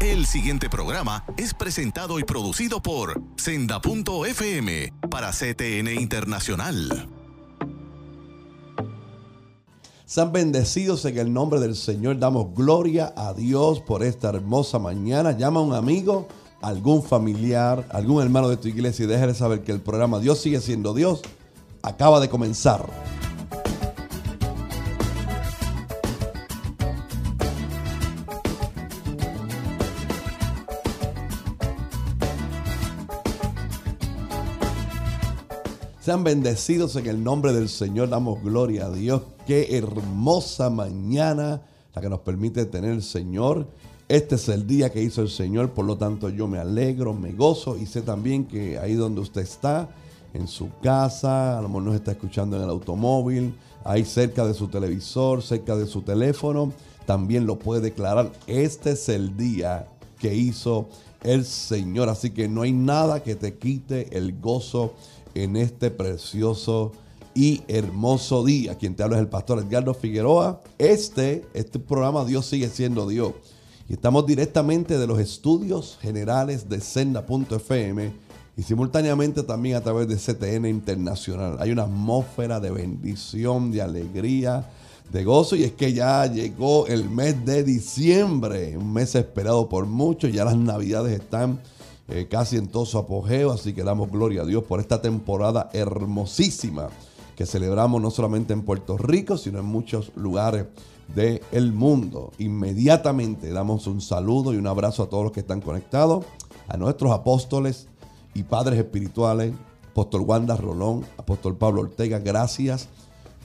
El siguiente programa es presentado y producido por Senda.fm para CTN Internacional. Sean bendecidos en el nombre del Señor. Damos gloria a Dios por esta hermosa mañana. Llama a un amigo, algún familiar, algún hermano de tu iglesia y déjale saber que el programa Dios sigue siendo Dios. Acaba de comenzar. Sean bendecidos en el nombre del Señor. Damos gloria a Dios. Qué hermosa mañana la que nos permite tener el Señor. Este es el día que hizo el Señor, por lo tanto yo me alegro, me gozo y sé también que ahí donde usted está, en su casa, a lo mejor nos está escuchando en el automóvil, ahí cerca de su televisor, cerca de su teléfono, también lo puede declarar. Este es el día que hizo el Señor, así que no hay nada que te quite el gozo en este precioso y hermoso día. Quien te habla es el pastor Edgardo Figueroa. Este, este programa Dios sigue siendo Dios. Y estamos directamente de los estudios generales de Senda.fm y simultáneamente también a través de CTN Internacional. Hay una atmósfera de bendición, de alegría, de gozo y es que ya llegó el mes de diciembre, un mes esperado por muchos, ya las navidades están eh, casi en todo su apogeo, así que damos gloria a Dios por esta temporada hermosísima que celebramos no solamente en Puerto Rico, sino en muchos lugares del mundo. Inmediatamente damos un saludo y un abrazo a todos los que están conectados, a nuestros apóstoles y padres espirituales, apóstol Wanda Rolón, apóstol Pablo Ortega, gracias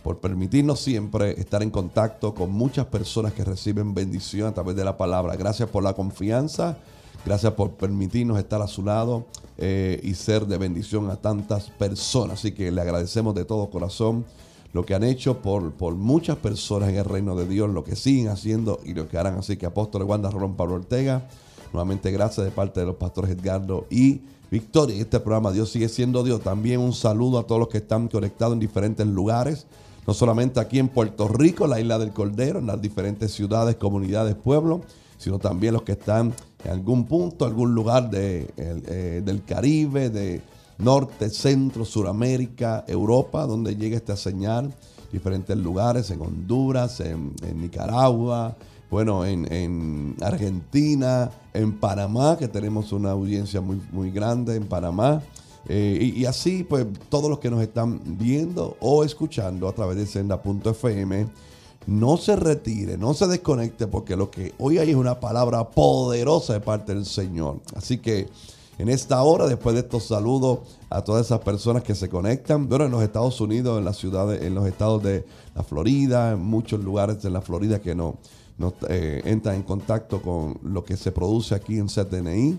por permitirnos siempre estar en contacto con muchas personas que reciben bendición a través de la palabra. Gracias por la confianza Gracias por permitirnos estar a su lado eh, y ser de bendición a tantas personas. Así que le agradecemos de todo corazón lo que han hecho por, por muchas personas en el reino de Dios, lo que siguen haciendo y lo que harán. Así que apóstol Wanda Rolón Pablo Ortega, nuevamente gracias de parte de los pastores Edgardo y Victoria. Este programa Dios sigue siendo Dios. También un saludo a todos los que están conectados en diferentes lugares no solamente aquí en Puerto Rico, la isla del Cordero, en las diferentes ciudades, comunidades, pueblos, sino también los que están en algún punto, algún lugar de, eh, del Caribe, de Norte, Centro, Suramérica, Europa, donde llega esta señal, diferentes lugares, en Honduras, en, Nicaragua, bueno, en, Argentina, en Panamá, que tenemos una audiencia muy, muy grande en Panamá. Eh, y, así, pues, todos los que nos están viendo o escuchando a través de senda.fm no se retire, no se desconecte, porque lo que hoy hay es una palabra poderosa de parte del Señor. Así que en esta hora, después de estos saludos a todas esas personas que se conectan, bueno, en los Estados Unidos, en las ciudades, en los estados de la Florida, en muchos lugares de la Florida que no, eh, entran en contacto con lo que se produce aquí en CTNI,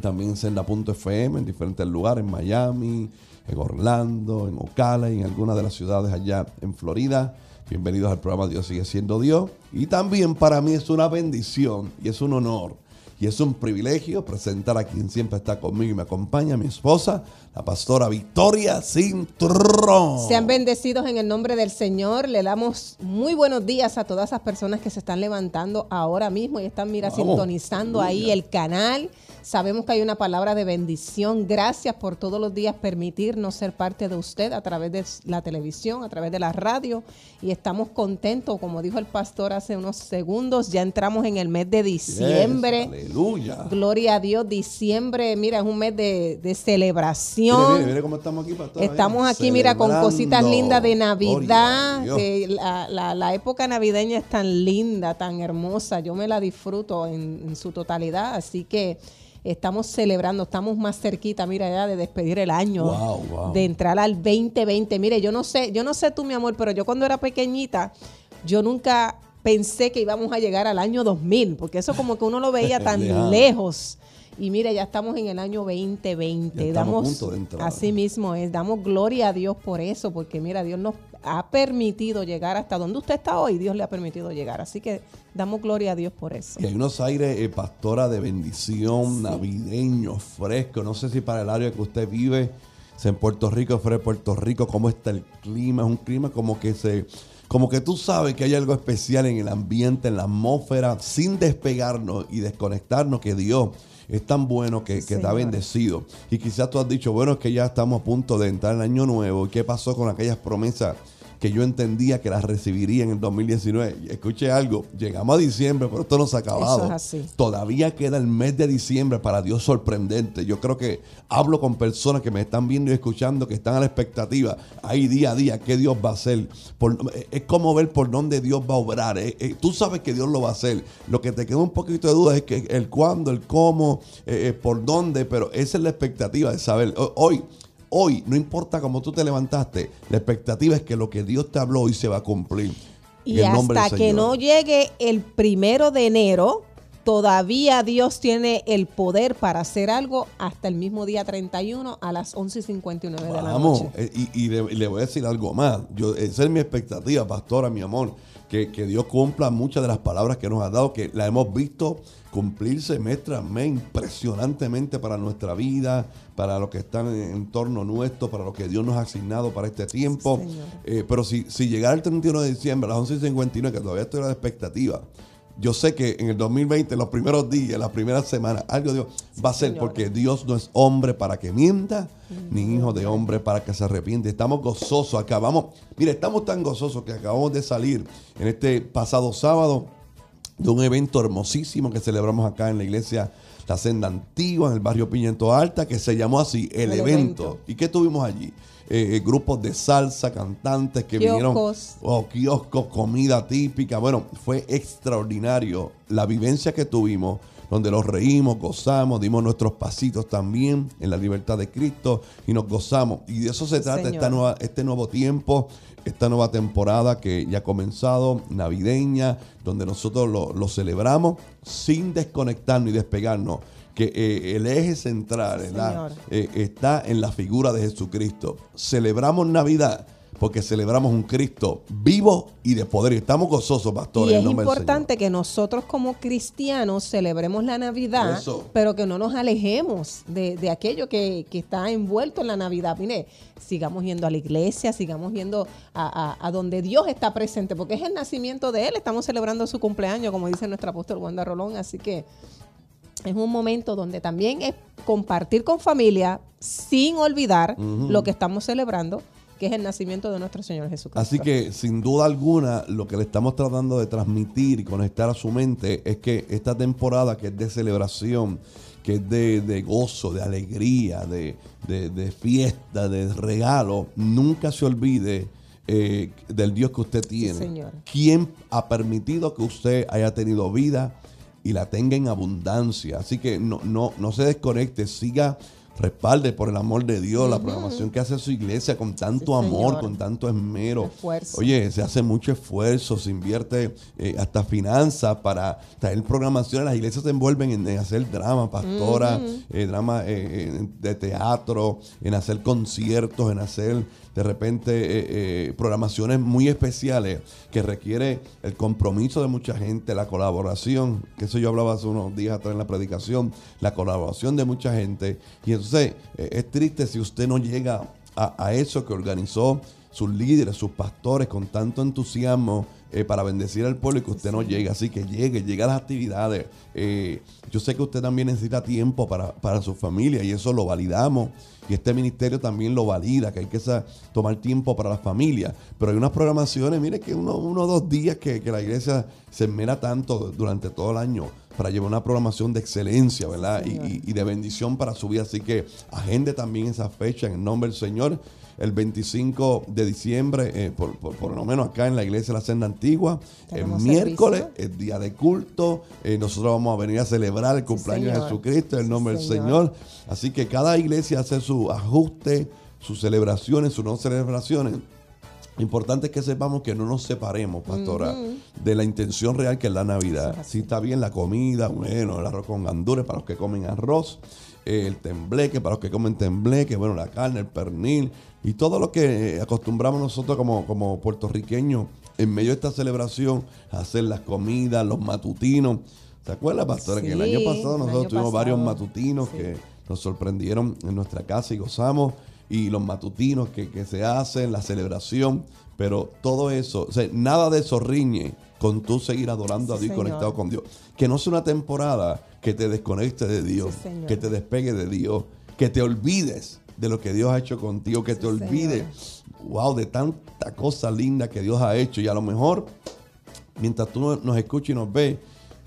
también en Senda.fm, en diferentes lugares, en Miami, en Orlando, en Ocala y en algunas de las ciudades allá en Florida. Bienvenidos al programa Dios sigue siendo Dios. Y también para mí es una bendición y es un honor y es un privilegio presentar a quien siempre está conmigo y me acompaña, mi esposa, la pastora Victoria Cintrón. Sean bendecidos en el nombre del Señor. Le damos muy buenos días a todas esas personas que se están levantando ahora mismo y están, mira, sintonizando ahí el canal. Sabemos que hay una palabra de bendición. Gracias por todos los días permitirnos ser parte de usted a través de la televisión, a través de la radio. Y estamos contentos, como dijo el pastor hace unos segundos, ya entramos en el mes de diciembre. aleluya. Gloria a Dios, diciembre, mira, es un mes de, celebración. Mire, mire, cómo estamos aquí, pastor. Estamos aquí, mira, con cositas lindas de Navidad. Que la, época navideña es tan linda, tan hermosa. Yo me la disfruto en, en su totalidad. Así que estamos celebrando, estamos más cerquita, mira, ya de despedir el año, de entrar al 2020. Mire, yo no sé, yo no sé tú, mi amor, pero yo cuando era pequeñita, yo nunca pensé que íbamos a llegar al año 2000, porque eso como que uno lo veía tan lejos. Y mire, ya estamos en el año 2020. damos, así mismo es, damos gloria a Dios por eso, porque mira, Dios nos ha permitido llegar hasta donde usted está hoy, Dios le ha permitido llegar. Así que damos gloria a Dios por eso. Y hay unos aires, eh, pastora, de bendición, navideño, fresco. No sé si para el área que usted vive, en Puerto Rico, fuera de Puerto Rico, cómo está el clima. Es un clima como que se como que tú sabes que hay algo especial en el ambiente, en la atmósfera, sin despegarnos y desconectarnos, que Dios es tan bueno que, que ha bendecido. Y quizás tú has dicho, bueno, es que ya estamos a punto de entrar en el año nuevo. ¿Y qué pasó con aquellas promesas que yo entendía que las recibiría en el 2019. Escuche algo, llegamos a diciembre, pero esto no se ha acabado. Todavía queda el mes de diciembre para Dios sorprendente. Yo creo que hablo con personas que me están viendo y escuchando, que están a la expectativa. Ahí día a día, ¿qué Dios va a hacer? es como ver por dónde Dios va a obrar. Eh, eh, tú sabes que Dios lo va a hacer. Lo que te queda un poquito de duda es que el cuándo, el cómo, eh, por dónde, pero esa es la expectativa de saber. Hoy hoy, no importa cómo tú te levantaste, la expectativa es que lo que Dios te habló hoy se va a cumplir. Y hasta que no llegue el primero de enero, todavía Dios tiene el poder para hacer algo hasta el mismo día 31 a las 11.59 de la noche. Vamos, eh, y, le, voy a decir algo más. Yo, esa es mi expectativa, pastora, mi amor que, Dios cumpla muchas de las palabras que nos ha dado, que la hemos visto cumplirse mes tras mes impresionantemente para nuestra vida, para los que están en, torno nuestro, para lo que Dios nos ha asignado para este tiempo. Eh, pero si, si llegara el 31 de diciembre a las 11.59, que todavía estoy a la expectativa, yo sé que en el 2020, los primeros días, las primeras semanas, algo Dios va a ser porque Dios no es hombre para que mienta, ni hijo de hombre para que se arrepiente. Estamos gozosos, acabamos, mire, estamos tan gozosos que acabamos de salir en este pasado sábado de un evento hermosísimo que celebramos acá en la iglesia La Senda Antigua, en el barrio Piñento Alta, que se llamó así, el, evento. ¿Y qué tuvimos allí? Eh, eh, grupos de salsa, cantantes que vinieron. Oh, kioscos, comida típica. Bueno, fue extraordinario la vivencia que tuvimos, donde los reímos, gozamos, dimos nuestros pasitos también en la libertad de Cristo y nos gozamos. Y de eso se trata esta nueva, este nuevo tiempo, esta nueva temporada que ya ha comenzado, navideña, donde nosotros lo, lo celebramos sin desconectarnos y despegarnos que eh, el eje central eh, está en la figura de Jesucristo. Celebramos Navidad porque celebramos un Cristo vivo y de poder. Estamos gozosos, pastores. Y es importante que nosotros como cristianos celebremos la Navidad, pero que no nos alejemos de, aquello que, está envuelto en la Navidad. Mire, sigamos yendo a la iglesia, sigamos yendo a, a, donde Dios está presente, porque es el nacimiento de Él. Estamos celebrando su cumpleaños, como dice nuestro apóstol Wanda Rolón. Así que es un momento donde también es compartir con familia sin olvidar lo que estamos celebrando, que es el nacimiento de nuestro Señor Jesucristo. Así que sin duda alguna lo que le estamos tratando de transmitir y conectar a su mente es que esta temporada que es de celebración, que es de, gozo, de alegría, de, fiesta, de regalo, nunca se olvide. Eh, del Dios que usted tiene. Sí, ¿Quién ha permitido que usted haya tenido vida, y la tenga en abundancia. Así que no, no, no se desconecte, siga respalde por el amor de Dios la programación que hace su iglesia con tanto amor, con tanto esmero. Oye, se hace mucho esfuerzo, se invierte eh, hasta finanzas para traer programación. Las iglesias se envuelven en, hacer drama, pastora, eh, drama eh, de teatro, en hacer conciertos, en hacer de repente programaciones muy especiales que requiere el compromiso de mucha gente, la colaboración, que eso yo hablaba hace unos días atrás en la predicación, la colaboración de mucha gente. Y entonces eh, es triste si usted no llega a, eso que organizó sus líderes, sus pastores con tanto entusiasmo eh, para bendecir al pueblo y que usted no llegue. Así que llegue, llegue a las actividades. Eh, yo sé que usted también necesita tiempo para, para su familia y eso lo validamos y este ministerio también lo valida, que hay que tomar tiempo para la familia. Pero hay unas programaciones, mire que uno o dos días que, la iglesia se mera tanto durante todo el año para llevar una programación de excelencia, ¿verdad? Y, de bendición para su vida. Así que agende también esa fecha en el nombre del Señor. El 25 de diciembre, eh, por, lo menos acá en la iglesia de la Senda Antigua, el miércoles, el día de culto. Eh, nosotros vamos a venir a celebrar el cumpleaños de Jesucristo el nombre del Señor. Así que cada iglesia hace su ajuste, sus celebraciones, sus no celebraciones. Importante es que sepamos que no nos separemos, pastora, de la intención real que es la Navidad. Si está bien la comida, bueno, el arroz con gandules para los que comen arroz, el tembleque para los que comen tembleque, bueno, la carne, el pernil y todo lo que acostumbramos nosotros como, como puertorriqueños en medio de esta celebración, hacer las comidas, los matutinos. ¿Se acuerda, pastora? que el año pasado nosotros tuvimos varios matutinos que nos sorprendieron en nuestra casa y gozamos y los matutinos que, se hacen, la celebración. Pero todo eso, o sea, nada de eso riñe con tú seguir adorando a Dios y conectado con Dios. Que no sea una temporada que te desconecte de Dios, que te despegue de Dios, que te olvides de lo que Dios ha hecho contigo, que te olvides, wow, de tanta cosa linda que Dios ha hecho. Y a lo mejor, mientras tú nos escuchas y nos ves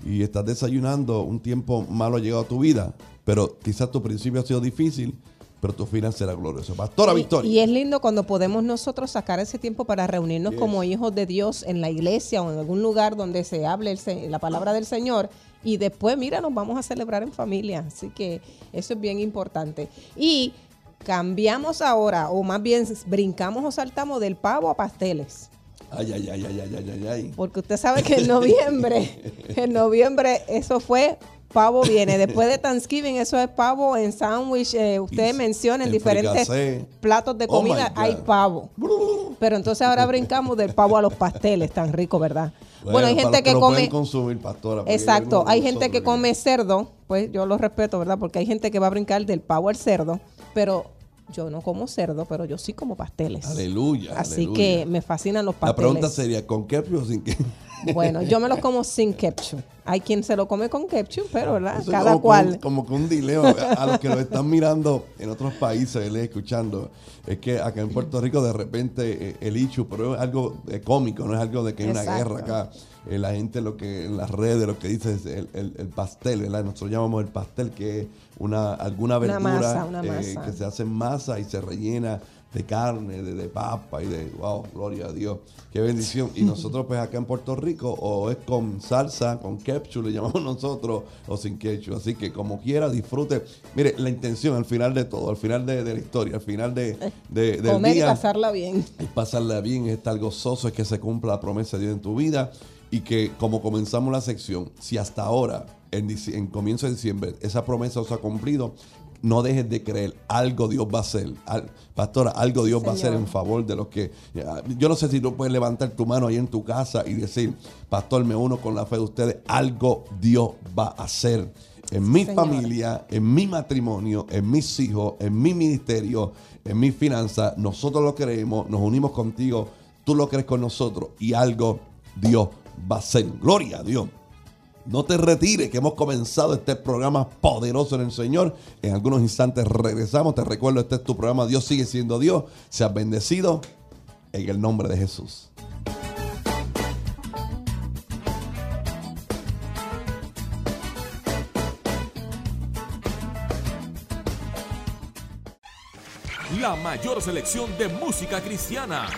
y estás desayunando, un tiempo malo ha llegado a tu vida, pero quizás tu principio ha sido difícil, pero tu final será glorioso. Pastora Victoria. Y es lindo cuando podemos nosotros sacar ese tiempo para reunirnos como hijos de Dios en la iglesia o en algún lugar donde se hable la palabra del Señor. Y después, mira, nos vamos a celebrar en familia. Así que eso es bien importante. Y cambiamos ahora, o más bien brincamos o saltamos del pavo a pasteles. Ay, ay, ay, ay, ay, ay, ay. Porque usted sabe que en noviembre, en noviembre eso fue pavo viene. Después de Thanksgiving, eso es pavo en sándwich. Eh, ustedes mencionan diferentes platos de oh comida, hay pavo. Pero entonces ahora brincamos del pavo a los pasteles, tan rico, ¿verdad? Bueno, hay gente que, come. consumir, pastora, Exacto, hay gente que come cerdo, pues yo lo respeto, ¿verdad? Porque hay gente que va a brincar del pavo al cerdo, pero yo no como cerdo, pero yo sí como pasteles. Aleluya. Así que me fascinan los pasteles. La pregunta sería, ¿con ketchup o sin ketchup? Bueno, yo me los como sin ketchup. Hay quien se lo come con ketchup, pero ¿verdad? Cada cual. como que un dileo a los que lo están mirando en otros países, les escuchando. Es que acá en Puerto Rico de repente eh, el ichu, pero es algo eh, cómico, no es algo de que hay una guerra acá. Eh, la gente lo que en las redes lo que dice es el, el, pastel, ¿verdad? Nosotros llamamos el pastel que es una alguna verdura que se hace en masa y se rellena de carne, de, papa y de, wow, gloria a Dios, qué bendición. Y nosotros pues acá en Puerto Rico o es con salsa, con ketchup le llamamos nosotros, o sin ketchup. Así que como quiera, disfrute. Mire, la intención al final de todo, al final de, la historia, al final de, de del Comer y pasarla bien. Y pasarla bien, es estar gozoso, es que se cumpla la promesa de Dios en tu vida y que como comenzamos la sección, si hhasta ahora, en, en comienzo de diciembre, esa promesa se ha cumplido, no dejes de creer, algo Dios va a hacer. pastora, algo Dios va a hacer en favor de los que... Yo no sé si tú puedes levantar tu mano ahí en tu casa y decir, pastor, me uno con la fe de ustedes, algo Dios va a hacer en mi familia, en mi matrimonio, en mis hijos, en mi ministerio, en mi finanzas. Nosotros lo creemos, nos unimos contigo, tú lo crees con nosotros y algo Dios va a hacer. Gloria a Dios. No te retires, que hemos comenzado este programa poderoso en el Señor. En algunos instantes regresamos. Te recuerdo, este es tu programa Dios sigue siendo Dios. Seas bendecido en el nombre de Jesús. La mayor selección de música cristiana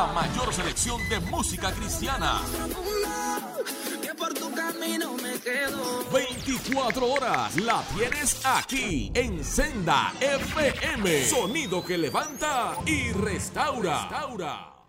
la mayor selección de música cristiana. 24 horas la tienes aquí en Senda FM. Sonido que levanta y restaura. restaura.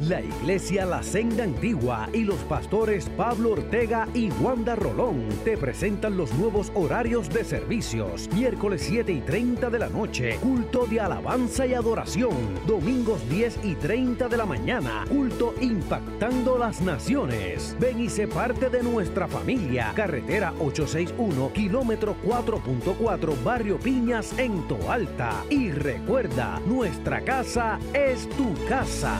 La Iglesia La Senda Antigua y los pastores Pablo Ortega y Wanda Rolón te presentan los nuevos horarios de servicios. Miércoles 7 y 30 de la noche, culto de alabanza y adoración. Domingos 10 y 30 de la mañana, culto impactando las naciones. Ven y sé parte de nuestra familia. Carretera 861, kilómetro 4.4, Barrio Piñas en Toalta. Y recuerda, nuestra casa es tu casa.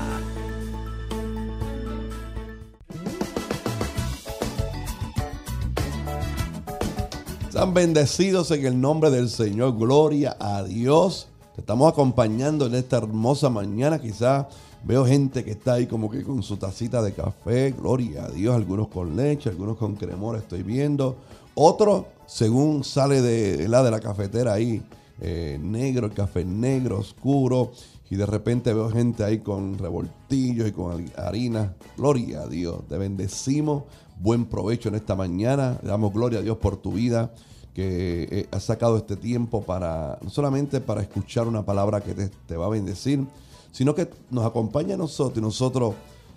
Están bendecidos en el nombre del Señor. Gloria a Dios. Te estamos acompañando en esta hermosa mañana. Quizás veo gente que está ahí como que con su tacita de café. Gloria a Dios. Algunos con leche, algunos con cremor. Estoy viendo. Otros, según sale de la, de la cafetera ahí, eh, negro, el café negro, oscuro. Y de repente veo gente ahí con revoltillos y con harina. Gloria a Dios. Te bendecimos. Buen provecho en esta mañana. Le damos gloria a Dios por tu vida que eh, has sacado este tiempo para, no solamente para escuchar una palabra que te, va a bendecir, sino que nos acompaña a nosotros y nosotros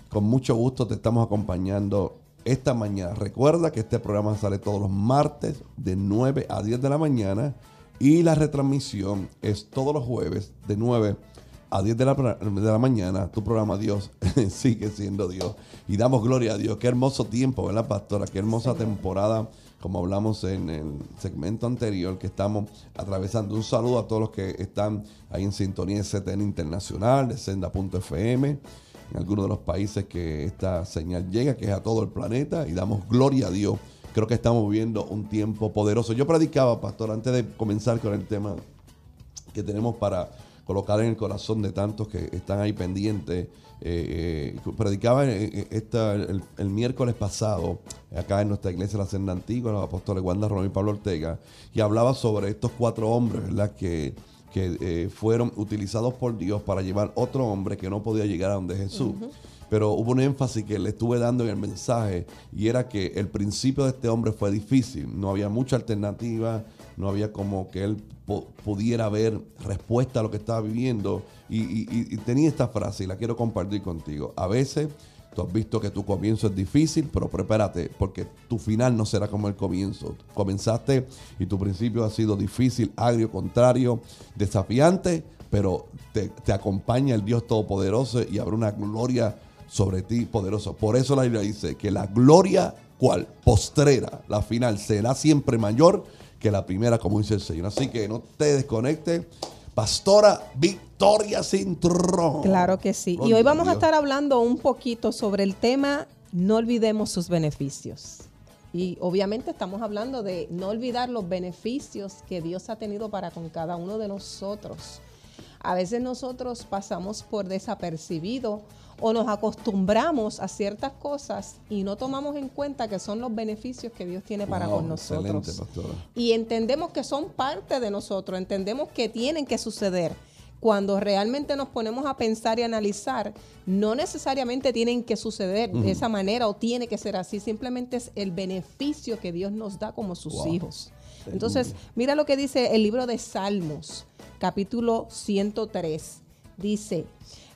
con mucho gusto te estamos acompañando esta mañana. Recuerda que este programa sale todos los martes de 9 a 10 de la mañana y la retransmisión es todos los jueves de 9 a 10 de la, de la mañana, tu programa Dios sigue siendo Dios. Y damos gloria a Dios. Qué hermoso tiempo, ¿verdad, pastora? Qué hermosa temporada, como hablamos en el segmento anterior, que estamos atravesando. Un saludo a todos los que están ahí en sintonía de CTN Internacional, de Senda.fm, en algunos de los países que esta señal llega, que es a todo el planeta, y damos gloria a Dios. Creo que estamos viviendo un tiempo poderoso. Yo predicaba, pastor, antes de comenzar con el tema que tenemos para colocar en el corazón de tantos que están ahí pendientes. Eh, eh, predicaba eh, esta, el, miércoles pasado acá en nuestra iglesia la Senda Antigua, los apóstoles Wanda Román y Pablo Ortega, y hablaba sobre estos cuatro hombres, ¿verdad? Que, que fueron utilizados por Dios para llevar otro hombre que no podía llegar a donde Jesús. Pero hubo un énfasis que le estuve dando en el mensaje y era que el principio de este hombre fue difícil. No había mucha alternativa, no había como que él pudiera ver respuesta a lo que estaba viviendo. Y, tenía esta frase y la quiero compartir contigo. A veces tú has visto que tu comienzo es difícil, pero prepárate porque tu final no será como el comienzo. Comenzaste y tu principio ha sido difícil, agrio, contrario, desafiante, pero te, te acompaña el Dios Todopoderoso y habrá una gloria sobre ti poderosa. Por eso la Biblia dice que la gloria, ¿cuál? Postrera, la final, será siempre mayor que la primera, como dice el Señor. Así que no te desconectes. Pastora Victoria Cintrón. Claro que sí. y hoy vamos a estar hablando un poquito sobre el tema no olvidemos sus beneficios. Y obviamente estamos hablando de no olvidar los beneficios que Dios ha tenido para con cada uno de nosotros. A veces nosotros pasamos por desapercibido o nos acostumbramos a ciertas cosas y no tomamos en cuenta que son los beneficios que Dios tiene para con nosotros. Y entendemos que son parte de nosotros, entendemos que tienen que suceder. Cuando realmente nos ponemos a pensar y analizar, no necesariamente tienen que suceder de esa manera o tiene que ser así, simplemente es el beneficio que Dios nos da como sus hijos. Entonces, mira lo que dice el libro de Salmos, capítulo 103. Dice,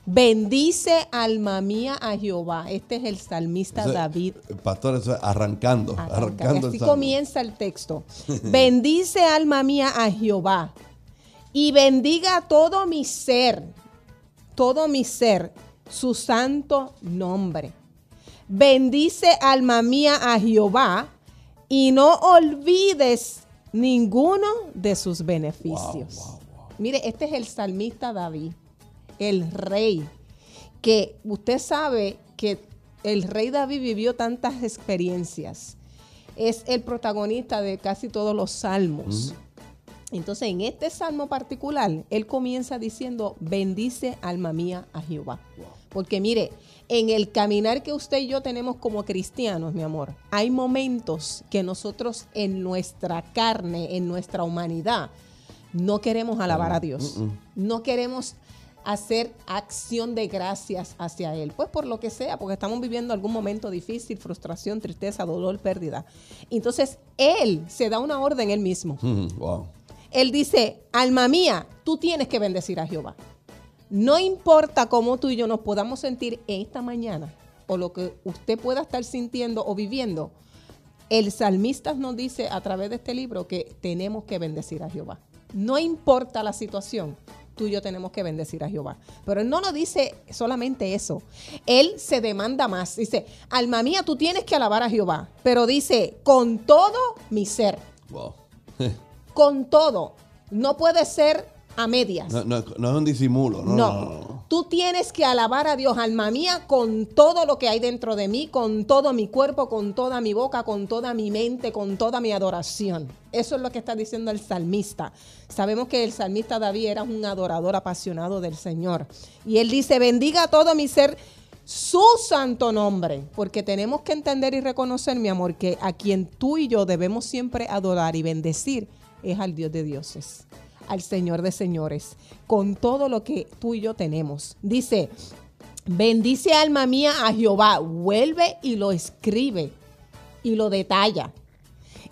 Bendice alma mía a Jehová. Este es el salmista David. Pastor, eso es arrancando. arrancando así comienza el texto. Bendice alma mía a Jehová. Y bendiga todo mi ser, todo mi ser, su santo nombre. Bendice alma mía a Jehová y no olvides ninguno de sus beneficios. Mire, este es el salmista David el rey, que usted sabe que el rey David vivió tantas experiencias. Es el protagonista de casi todos los salmos. Entonces, en este salmo particular, él comienza diciendo, bendice alma mía a Jehová. Porque mire, en el caminar que usted y yo tenemos como cristianos, mi amor, hay momentos que nosotros en nuestra carne, en nuestra humanidad, no queremos alabar a Dios. No queremos hacer acción de gracias hacia Él. Pues por lo que sea, porque estamos viviendo algún momento difícil, frustración, tristeza, dolor, pérdida. Entonces, Él se da una orden Él mismo. Él dice, alma mía, tú tienes que bendecir a Jehová. No importa cómo tú y yo nos podamos sentir en esta mañana o lo que usted pueda estar sintiendo o viviendo, el salmista nos dice a través de este libro que tenemos que bendecir a Jehová. No importa la situación, tú y yo tenemos que bendecir a Jehová. Pero él no nos dice solamente eso. Él se demanda más. Dice, alma mía, tú tienes que alabar a Jehová. Pero dice, con todo mi ser. con todo. No puede ser a medias. No, es un disimulo, no, no, Tú tienes que alabar a Dios, alma mía, con todo lo que hay dentro de mí, con todo mi cuerpo, con toda mi boca, con toda mi mente, con toda mi adoración. Eso es lo que está diciendo el salmista. Sabemos que el salmista David era un adorador apasionado del Señor. Y él dice, bendiga todo mi ser su santo nombre, porque tenemos que entender y reconocer, mi amor, que a quien tú y yo debemos siempre adorar y bendecir es al Dios de dioses al Señor de señores, con todo lo que tú y yo tenemos. Dice, bendice alma mía a Jehová, vuelve y lo escribe y lo detalla.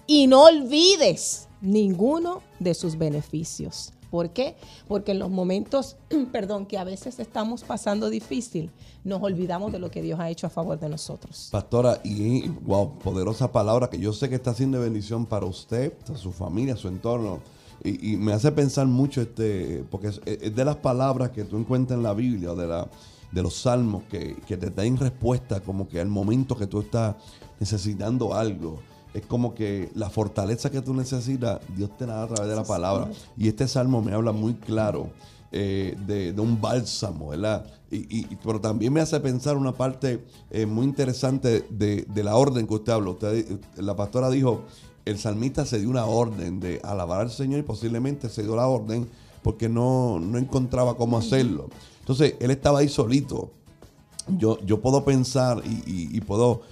Y no olvides ninguno de sus beneficios. ¿Por qué? Porque en los momentos, perdón, que a veces estamos pasando difícil, nos olvidamos de lo que Dios ha hecho a favor de nosotros. Pastora, y wow, poderosa palabra que yo sé que está haciendo bendición para usted, para su familia, su entorno y, me hace pensar mucho, este, porque es, de las palabras que tú encuentras en la Biblia, de, la, de los salmos, que, que te dan respuesta como que al momento que tú estás necesitando algo es como que la fortaleza que tú necesitas, Dios te la da a través de la palabra. Y este salmo me habla muy claro eh, de, un bálsamo, ¿verdad? Y, pero también me hace pensar una parte eh, muy interesante de, la orden que usted habló. Usted, la pastora dijo, el salmista se dio una orden de alabar al Señor y posiblemente se dio la orden porque no, encontraba cómo hacerlo. Entonces, él estaba ahí solito. Yo, yo puedo pensar y puedo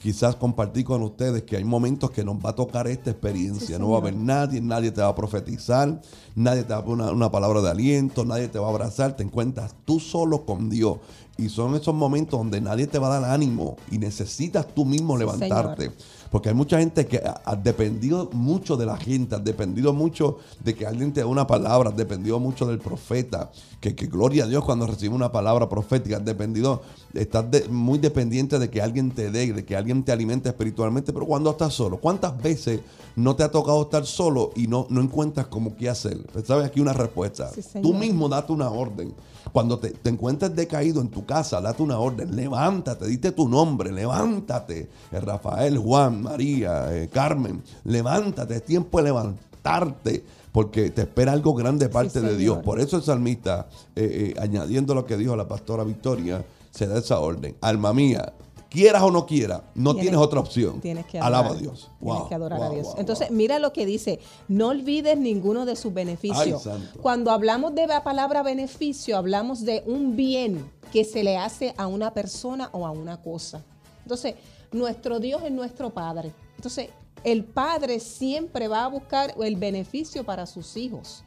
quizás compartir con ustedes que hay momentos que nos va a tocar esta experiencia. no va a haber nadie, nadie te va a profetizar, nadie te va a poner una, palabra de aliento, nadie te va a abrazar, te encuentras tú solo con Dios. Y son esos momentos donde nadie te va a dar ánimo y necesitas tú mismo levantarte. Porque hay mucha gente que ha dependido mucho de la gente, ha dependido mucho de que alguien te dé una palabra, ha dependido mucho del profeta. Que, que gloria a Dios cuando recibe una palabra profética, has dependido, estás muy dependiente de que alguien te dé, de que alguien te alimente espiritualmente. Pero cuando estás solo, ¿cuántas veces no te ha tocado estar solo y no, no encuentras cómo qué hacer? Pues, ¿Sabes? Aquí una respuesta. Tú mismo date una orden. Cuando te, te, encuentres decaído en tu casa, date una orden, levántate, dite tu nombre, levántate. Eh, Rafael, Juan, María, eh, Carmen, levántate, es tiempo de levantarte porque te espera algo grande de parte de Dios. Por eso el salmista, eh, añadiendo lo que dijo la pastora Victoria, se da esa orden. Alma mía, quieras o no quieras, no tienes, otra opción. Tienes que adorar, Alaba a Dios. tienes que adorar a Dios. Entonces, mira lo que dice, no olvides ninguno de sus beneficios. Cuando hablamos de la palabra beneficio, hablamos de un bien que se le hace a una persona o a una cosa. Entonces, nuestro Dios es nuestro Padre. Entonces, el Padre siempre va a buscar el beneficio para sus hijos.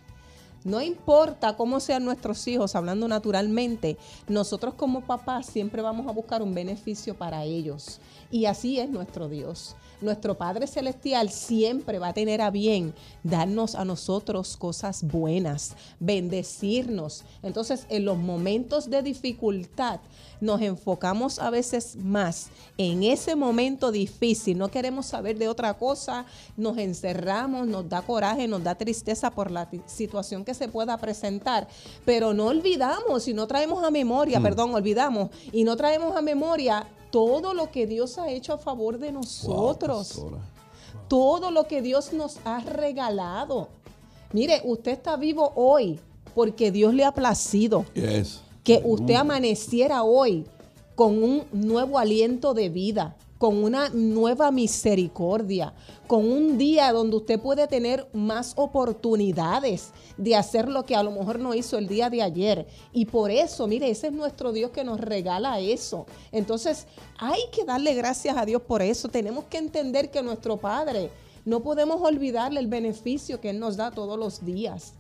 No importa cómo sean nuestros hijos, hablando naturalmente, nosotros como papás siempre vamos a buscar un beneficio para ellos. Y así es nuestro Dios nuestro Padre Celestial siempre va a tener a bien darnos a nosotros cosas buenas, bendecirnos. Entonces, en los momentos de dificultad, nos enfocamos a veces más en ese momento difícil. No queremos saber de otra cosa, nos encerramos, nos da coraje, nos da tristeza por la situación que se pueda presentar, pero no olvidamos y no traemos a memoria, mm. perdón, olvidamos y no traemos a memoria todo lo que Dios ha hecho a favor de nosotros. todo lo que Dios nos ha regalado. Mire, usted está vivo hoy porque Dios le ha placido que usted amaneciera hoy con un nuevo aliento de vida con una nueva misericordia, con un día donde usted puede tener más oportunidades de hacer lo que a lo mejor no hizo el día de ayer. Y por eso, mire, ese es nuestro Dios que nos regala eso. Entonces, hay que darle gracias a Dios por eso. Tenemos que entender que nuestro Padre, no podemos olvidarle el beneficio que Él nos da todos los días.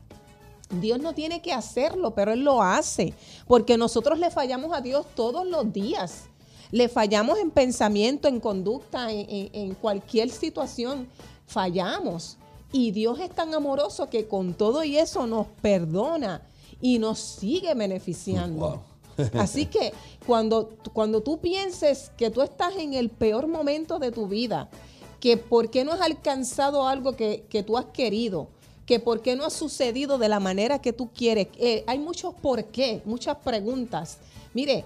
Dios no tiene que hacerlo, pero Él lo hace, porque nosotros le fallamos a Dios todos los días le fallamos en pensamiento, en conducta, en, cualquier situación, fallamos. Y Dios es tan amoroso que con todo y eso nos perdona y nos sigue beneficiando. Así que cuando, cuando tú pienses que tú estás en el peor momento de tu vida, que por qué no has alcanzado algo que, tú has querido, que por qué no ha sucedido de la manera que tú quieres, eh, hay muchos por qué, muchas preguntas. Mire,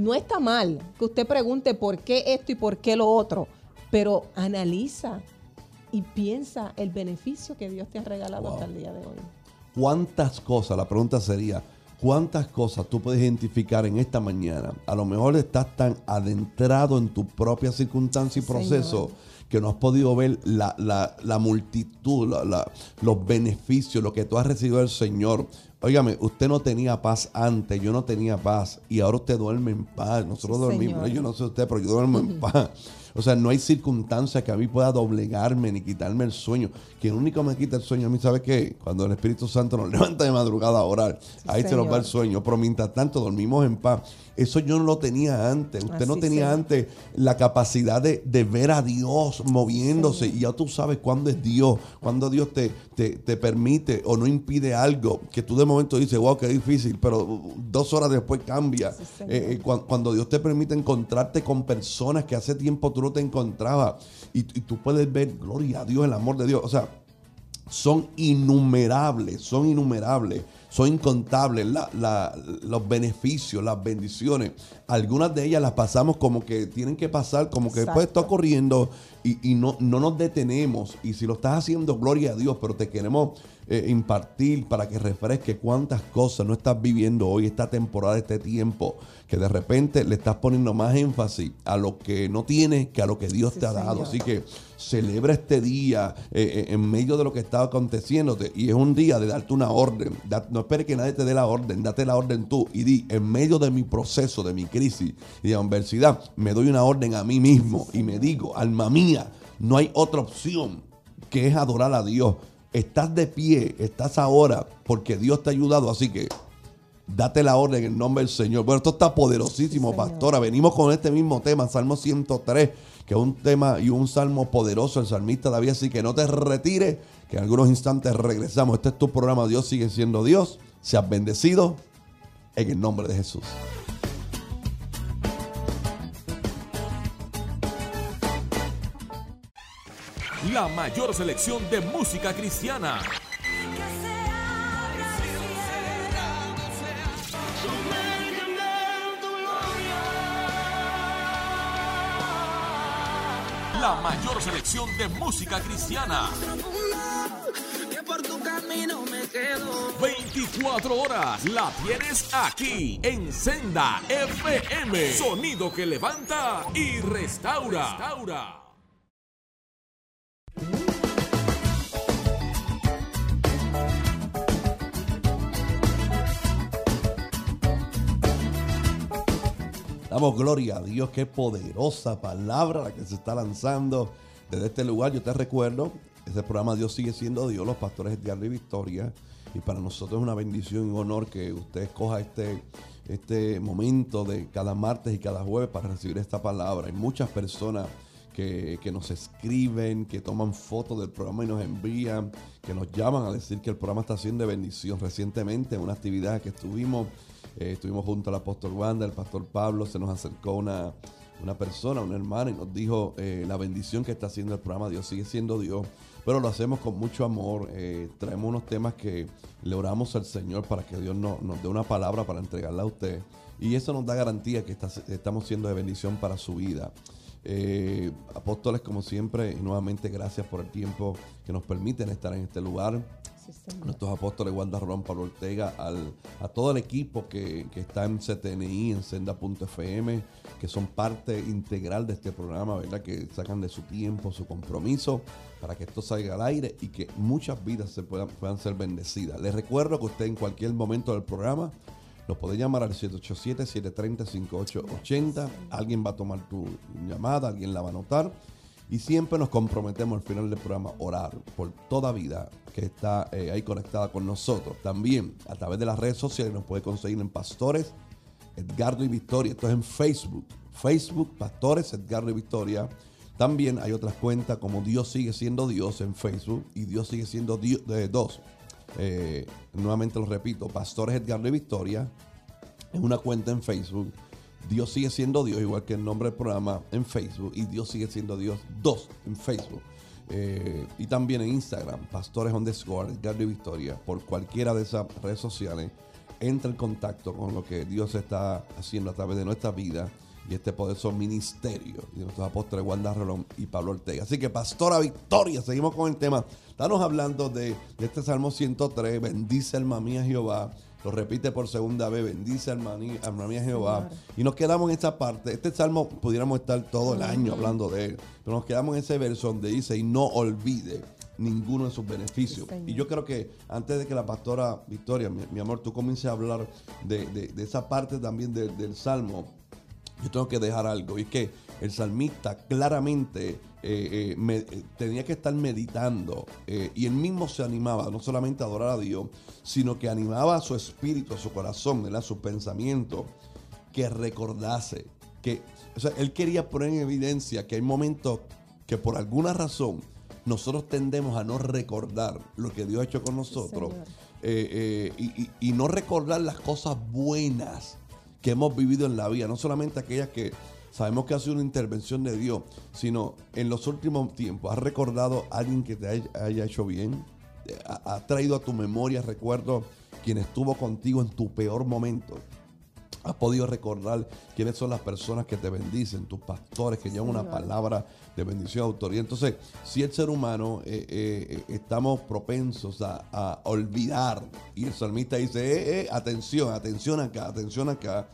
no está mal que usted pregunte por qué esto y por qué lo otro, pero analiza y piensa el beneficio que Dios te ha regalado hasta el día de hoy. ¿Cuántas cosas? La pregunta sería, ¿cuántas cosas tú puedes identificar en esta mañana? A lo mejor estás tan adentrado en tu propia circunstancia y proceso que no has podido ver la, multitud, los beneficios, lo que tú has recibido del Señor. Óigame, usted no tenía paz antes, yo no tenía paz y ahora usted duerme en paz. Nosotros dormimos, yo no sé usted, pero yo duermo en paz. O sea, no hay circunstancia que a mí pueda doblegarme ni quitarme el sueño. Quien único me quita el sueño a mí, ¿sabe qué? Cuando el Espíritu Santo nos levanta de madrugada a orar, ahí se nos va el sueño. Pero mientras tanto dormimos en paz. Eso yo no lo tenía antes. Usted no tenía antes la capacidad de, ver a Dios moviéndose. Y ya tú sabes cuándo es Dios, cuándo Dios te, te, permite o no impide algo que tú de momento dices, wow, qué difícil, pero dos horas después cambia. Eh, eh, cuando, Dios te permite encontrarte con personas que hace tiempo tú no te encontrabas y, y tú puedes ver, gloria a Dios, el amor de Dios. O sea, son innumerables, son innumerables, son incontables los beneficios, las bendiciones. Algunas de ellas las pasamos como que tienen que pasar, como que después está ocurriendo y, no, no nos detenemos. Y si lo estás haciendo, gloria a Dios, pero te queremos eh, impartir para que refresque cuántas cosas no estás viviendo hoy, esta temporada, este tiempo, que de repente le estás poniendo más énfasis a lo que no tienes que a lo que Dios te ha dado. Así que celebra este día eh, eh, en medio de lo que está aconteciéndote y es un día de darte una orden. no esperes que nadie te dé la orden, date la orden tú y di, en medio de mi proceso, de mi crisis y de adversidad, me doy una orden a mí mismo y me digo, alma mía, no hay otra opción que es adorar a Dios Estás de pie, estás ahora porque Dios te ha ayudado, así que date la orden en el nombre del Señor. Bueno, esto está poderosísimo, pastora. Venimos con este mismo tema, Salmo 103, que es un tema y un salmo poderoso. El salmista David, así que no te retires, que en algunos instantes regresamos. Este es tu programa, Dios sigue siendo Dios. Seas bendecido en el nombre de Jesús. La mayor selección de música cristiana. La mayor selección de música cristiana. 24 horas la tienes aquí en Senda FM. Sonido que levanta y restaura. restaura. Damos gloria a Dios, qué poderosa palabra la que se está lanzando desde este lugar. Yo te recuerdo, este programa Dios sigue siendo Dios, los pastores de y Victoria. Y para nosotros es una bendición y un honor que usted escoja este, este momento de cada martes y cada jueves para recibir esta palabra. Hay muchas personas que, que, nos escriben, que toman fotos del programa y nos envían, que nos llaman a decir que el programa está siendo de bendición. Recientemente, en una actividad que estuvimos eh, estuvimos junto al apóstol Wanda, el pastor Pablo, se nos acercó una, una persona, una hermana, y nos dijo eh, la bendición que está haciendo el programa. Dios sigue siendo Dios, pero lo hacemos con mucho amor. Eh, traemos unos temas que le oramos al Señor para que Dios nos, nos dé una palabra para entregarla a usted. Y eso nos da garantía que estamos siendo de bendición para su vida. apóstoles, como siempre, y nuevamente gracias por el tiempo que nos permiten estar en este lugar nuestros apóstoles Wanda Rolón, Pablo Ortega, a todo el equipo que, está en CTNI, en Senda.fm, que son parte integral de este programa, ¿verdad? Que sacan de su tiempo, su compromiso para que esto salga al aire y que muchas vidas se puedan, puedan ser bendecidas. Les recuerdo que usted en cualquier momento del programa nos puede llamar al 787-730-5880. Alguien va a tomar tu llamada, alguien la va a anotar y siempre nos comprometemos al final del programa a orar por toda vida que está eh, ahí conectada con nosotros. También a través de las redes sociales nos puede conseguir en Pastores Edgardo y Victoria. Esto es en Facebook. Facebook Pastores Edgardo y Victoria. También hay otras cuentas como Dios sigue siendo Dios en Facebook y Dios sigue siendo Dios, de dos. Eh, nuevamente lo repito, Pastores Edgardo y Victoria es una cuenta en Facebook Dios sigue siendo Dios, igual que el nombre del programa en Facebook, y Dios sigue siendo Dios 2 en Facebook. Eh, y también en Instagram, pastores underscore, Gary Victoria, por cualquiera de esas redes sociales, entra en contacto con lo que Dios está haciendo a través de nuestra vida y este poderoso ministerio de nuestros apóstoles Wanda Rolón y Pablo Ortega. Así que, Pastora Victoria, seguimos con el tema. Estamos hablando de, de este Salmo 103, bendice alma mía Jehová lo repite por segunda vez, bendice alma mía Jehová. Y nos quedamos en esta parte. Este salmo pudiéramos estar todo el año hablando de él, pero nos quedamos en ese verso donde dice, y no olvide ninguno de sus beneficios. y yo creo que antes de que la pastora Victoria, mi, amor, tú comiences a hablar de, esa parte también del salmo, yo tengo que dejar algo. Y es que el salmista claramente eh, eh, eh, tenía que estar meditando y él mismo se animaba no solamente a adorar a Dios, sino que animaba a su espíritu, a su corazón, a su pensamiento, que recordase, que o sea, él quería poner en evidencia que hay momentos que por alguna razón nosotros tendemos a no recordar lo que Dios ha hecho con nosotros y no recordar las cosas buenas que hemos vivido en la vida, no solamente aquellas que sabemos que ha sido una intervención de Dios, sino en los últimos tiempos, ¿has recordado a alguien que te haya hecho bien? ha traído a tu memoria, recuerdo, quien estuvo contigo en tu peor momento has podido recordar quiénes son las personas que te bendicen, tus pastores que llevan una palabra de bendición, autoría. Entonces, si el ser humano eh, eh, estamos propensos a, olvidar, y el salmista dice, eh, atención, atención acá, atención acá,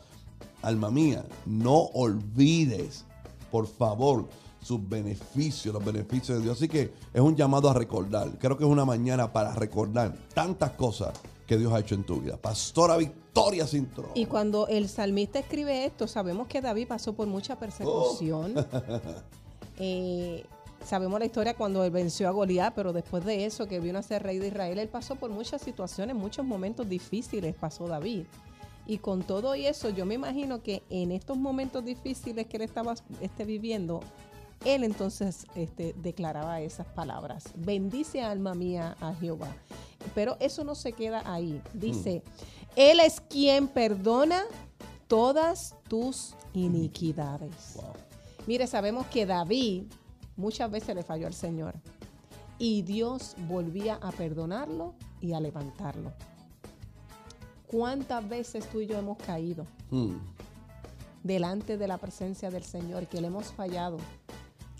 alma mía, no olvides, por favor, sus beneficios, los beneficios de Dios. Así que es un llamado a recordar. Creo que es una mañana para recordar tantas cosas que Dios ha hecho en tu vida. Pastora Victoria Cintrón. Y cuando el salmista escribe esto, sabemos que David pasó por mucha persecución. Oh. Eh, sabemos la historia cuando él venció a Goliat, pero después de eso, que vino a ser rey de Israel, él pasó por muchas situaciones, muchos momentos difíciles pasó David. Y con todo eso, yo me imagino que en estos momentos difíciles que él estaba este, viviendo, él entonces este, declaraba esas palabras. Bendice alma mía a Jehová. Pero eso no se queda ahí. Dice, Él es quien perdona todas tus iniquidades. Mire, sabemos que David muchas veces le falló al Señor. Y Dios volvía a perdonarlo y a levantarlo. ¿Cuántas veces tú y yo hemos caído hmm. delante de la presencia del Señor que le hemos fallado?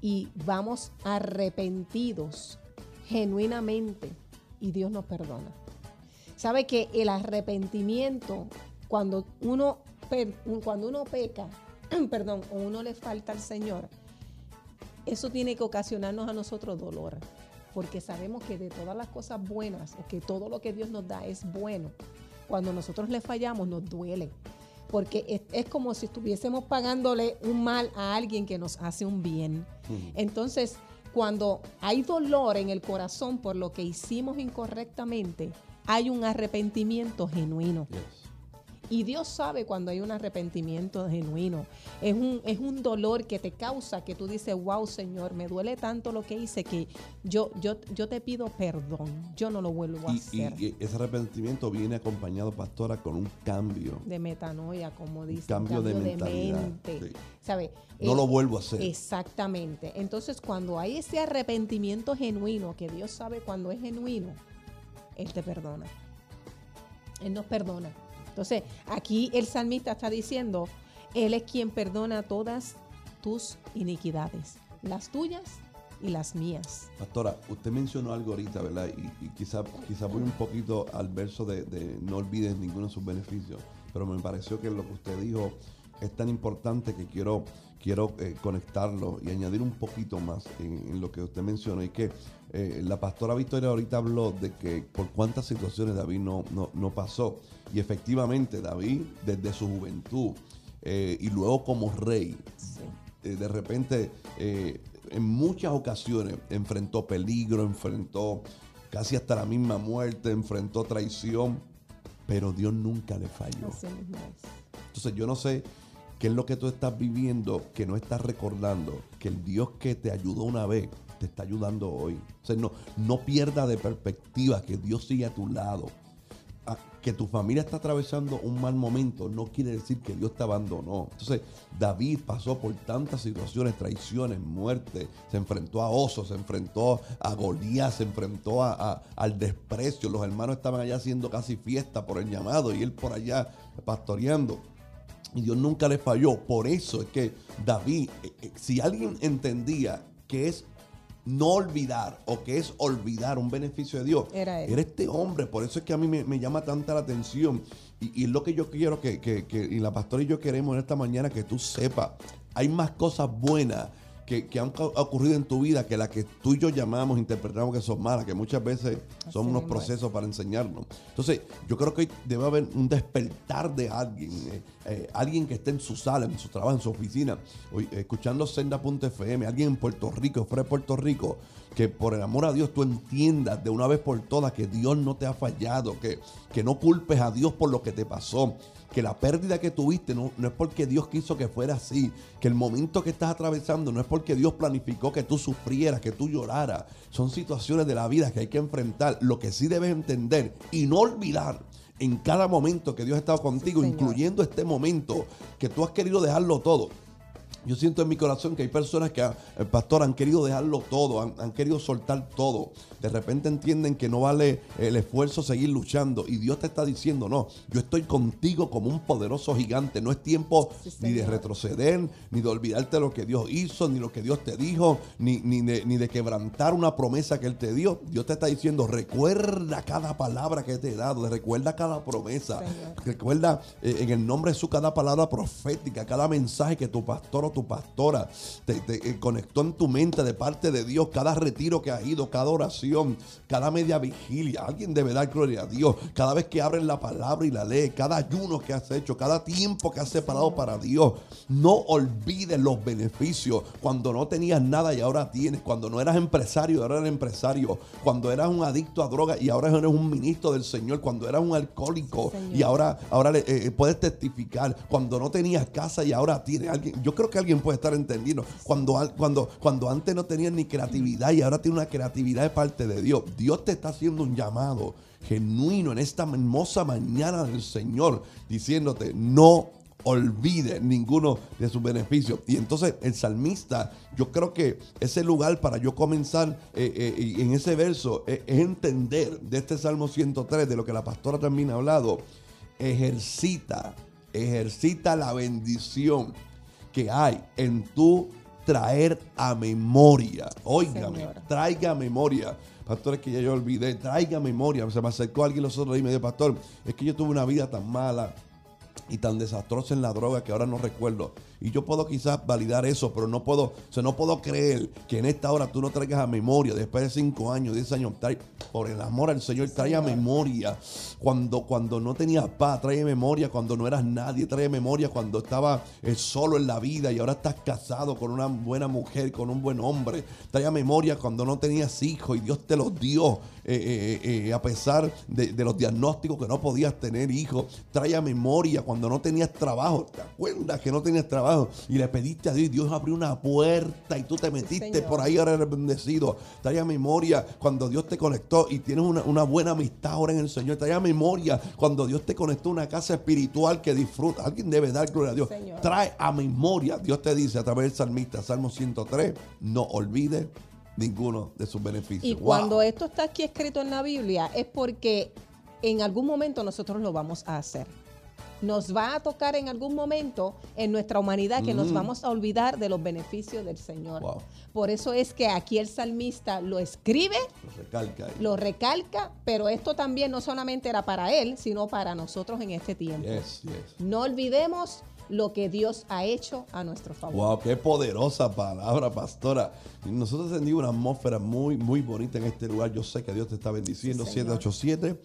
Y vamos arrepentidos genuinamente y Dios nos perdona. Sabe que el arrepentimiento, cuando uno, cuando uno peca, perdón, o uno le falta al Señor, eso tiene que ocasionarnos a nosotros dolor. Porque sabemos que de todas las cosas buenas, o que todo lo que Dios nos da es bueno, cuando nosotros le fallamos nos duele. Porque es, es como si estuviésemos pagándole un mal a alguien que nos hace un bien. Entonces, cuando hay dolor en el corazón por lo que hicimos incorrectamente, hay un arrepentimiento genuino. Y Dios sabe cuando hay un arrepentimiento genuino. Es un, es un dolor que te causa que tú dices, wow, Señor, me duele tanto lo que hice que yo, yo, yo te pido perdón. Yo no lo vuelvo a hacer. Y ese arrepentimiento viene acompañado, pastora, con un cambio. De metanoia, como dice. Cambio, cambio de, mente. ¿Sabe? No lo vuelvo a hacer. Exactamente. Entonces, cuando hay ese arrepentimiento genuino, que Dios sabe cuando es genuino, Él te perdona. Él nos perdona. Entonces, aquí el salmista está diciendo, Él es quien perdona todas tus iniquidades, las tuyas y las mías. Pastora, usted mencionó algo ahorita, ¿verdad? Y, quizá, quizá voy un poquito al verso de, no olvides ninguno de sus beneficios, pero me pareció que lo que usted dijo es tan importante que quiero, quiero eh, conectarlo y añadir un poquito más en, lo que usted mencionó. Y que eh, la pastora Victoria ahorita habló de que por cuántas situaciones David no, no, pasó. Y efectivamente David desde su juventud eh, y luego como rey, de repente en muchas ocasiones enfrentó peligro, enfrentó casi hasta la misma muerte, enfrentó traición, pero Dios nunca le falló. Entonces yo no sé ¿Qué es lo que tú estás viviendo que no estás recordando? Que el Dios que te ayudó una vez te está ayudando hoy. O sea, no, no pierda de perspectiva que Dios sigue a tu lado. Ah, que tu familia está atravesando un mal momento no quiere decir que Dios te abandonó. Entonces, David pasó por tantas situaciones, traiciones, muerte, se enfrentó a osos, se enfrentó a Goliat, se enfrentó a, al desprecio. Los hermanos estaban allá haciendo casi fiesta por el llamado y él por allá pastoreando. Y Dios nunca le falló. Por eso es que David, eh, eh, si alguien entendía que es no olvidar o que es olvidar un beneficio de Dios, era, este hombre. Por eso es que a mí me, llama tanta la atención. Y, es lo que yo quiero que, que, que, y la pastora y yo queremos en esta mañana que tú sepas. Hay más cosas buenas que, han ocurrido en tu vida que la que tú y yo llamamos, interpretamos que son malas, que muchas veces son unos procesos para enseñarnos. Entonces, yo creo que hoy debe haber un despertar de alguien, eh, eh, alguien que esté en su sala, en su trabajo, en su oficina, hoy, escuchando Senda.fm, alguien en Puerto Rico, fuera de Puerto Rico, que por el amor a Dios tú entiendas de una vez por todas que Dios no te ha fallado, que, que no culpes a Dios por lo que te pasó, que la pérdida que tuviste no, no, es porque Dios quiso que fuera así, que el momento que estás atravesando no es porque Dios planificó que tú sufrieras, que tú lloraras. Son situaciones de la vida que hay que enfrentar. Lo que sí debes entender y no olvidar en cada momento que Dios ha estado contigo, incluyendo este momento que tú has querido dejarlo todo. Yo siento en mi corazón que hay personas que, el eh, pastor, han querido dejarlo todo, han, querido soltar todo. De repente entienden que no vale el esfuerzo seguir luchando. Y Dios te está diciendo, no, yo estoy contigo como un poderoso gigante. No es tiempo ni de retroceder, ni de olvidarte lo que Dios hizo, ni lo que Dios te dijo, ni, ni, de, ni de quebrantar una promesa que Él te dio. Dios te está diciendo, recuerda cada palabra que te he dado, recuerda cada promesa. Recuerda eh, en el nombre de Jesús cada palabra profética, cada mensaje que tu pastor o tu pastora te, eh, conectó en tu mente de parte de Dios, cada retiro que ha ido, cada oración, cada media vigilia. Alguien debe dar gloria a Dios. Cada vez que abren la palabra y la lee, cada ayuno que has hecho, cada tiempo que has separado para Dios. No olvides los beneficios. Cuando no tenías nada y ahora tienes. Cuando no eras empresario y ahora eres empresario. Cuando eras un adicto a drogas y ahora eres un ministro del Señor. Cuando eras un alcohólico y ahora, ahora eh, eh, puedes testificar. Cuando no tenías casa y ahora tienes alguien. Yo creo que alguien puede estar entendiendo. Cuando, cuando, cuando antes no tenías ni creatividad y ahora tienes una creatividad de parte de Dios. Dios te está haciendo un llamado genuino en esta hermosa mañana del Señor, diciéndote, no olvide ninguno de sus beneficios. Y entonces el salmista, yo creo que ese lugar para yo comenzar eh, eh, en ese verso es, entender de este Salmo 103, de lo que la pastora también ha hablado, ejercita, ejercita la bendición que hay en tu traer a memoria. Óigame, traiga memoria. Pastor, es que ya yo olvidé, traiga memoria. Se me acercó alguien los otros días y me dijo, Pastor, es que yo tuve una vida tan mala y tan desastrosa en la droga que ahora no recuerdo. Y yo puedo quizás validar eso, pero no puedo, o no puedo creer que en esta hora tú no traigas a memoria, después de cinco años, diez años, por el amor al Señor, trae a memoria. Cuando, cuando no tenías paz, trae memoria. Cuando no eras nadie, trae memoria. Cuando estabas eh, solo en la vida y ahora estás casado con una buena mujer, con un buen hombre, trae a memoria cuando no tenías hijos y Dios te los dio eh, eh, a pesar de, de, los diagnósticos que no podías tener hijos, trae a memoria cuando no tenías trabajo, ¿te acuerdas que no tenías trabajo? Y le pediste a Dios, Dios abrió una puerta y tú te metiste por ahí, ahora eres bendecido. Trae a memoria cuando Dios te conectó y tienes una, buena amistad ahora en el Señor. Trae a memoria cuando Dios te conectó a una casa espiritual que disfruta. Alguien debe dar gloria a Dios. Trae a memoria. Dios te dice a través del salmista, Salmo 103, no olvides ninguno de sus beneficios. Y cuando esto está aquí escrito en la Biblia es porque en algún momento nosotros lo vamos a hacer nos va a tocar en algún momento en nuestra humanidad que nos mm. vamos a olvidar de los beneficios del Señor. Por eso es que aquí el salmista lo escribe, lo recalca, lo recalca, pero esto también no solamente era para él, sino para nosotros en este tiempo. No olvidemos lo que Dios ha hecho a nuestro favor. Wow, qué poderosa palabra, pastora. Nosotros tenemos una atmósfera muy, muy bonita en este lugar. Yo sé que Dios te está bendiciendo. 787